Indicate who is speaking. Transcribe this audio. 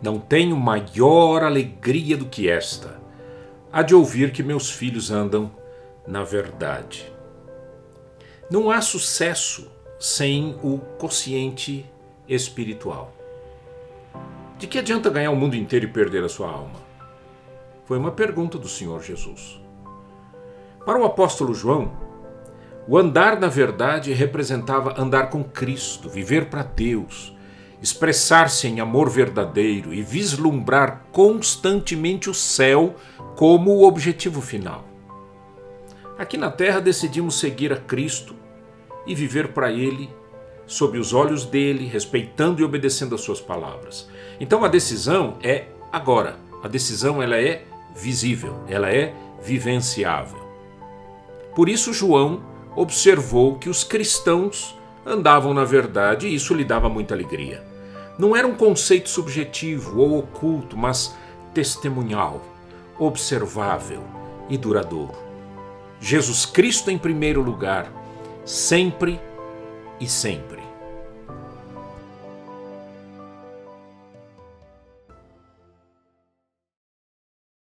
Speaker 1: Não tenho maior alegria do que esta, a de ouvir que meus filhos andam na verdade. Não há sucesso sem o consciente espiritual. De que adianta ganhar o mundo inteiro e perder a sua alma? Foi uma pergunta do Senhor Jesus. Para o apóstolo João, o andar na verdade representava andar com Cristo, viver para Deus, expressar-se em amor verdadeiro e vislumbrar constantemente o céu como o objetivo final. Aqui na Terra decidimos seguir a Cristo e viver para Ele, sob os olhos dele, respeitando e obedecendo as suas palavras. Então a decisão é agora. A decisão ela é visível, ela é vivenciável. Por isso João observou que os cristãos andavam na verdade e isso lhe dava muita alegria. Não era um conceito subjetivo ou oculto, mas testemunhal, observável e duradouro. Jesus Cristo em primeiro lugar, sempre e sempre.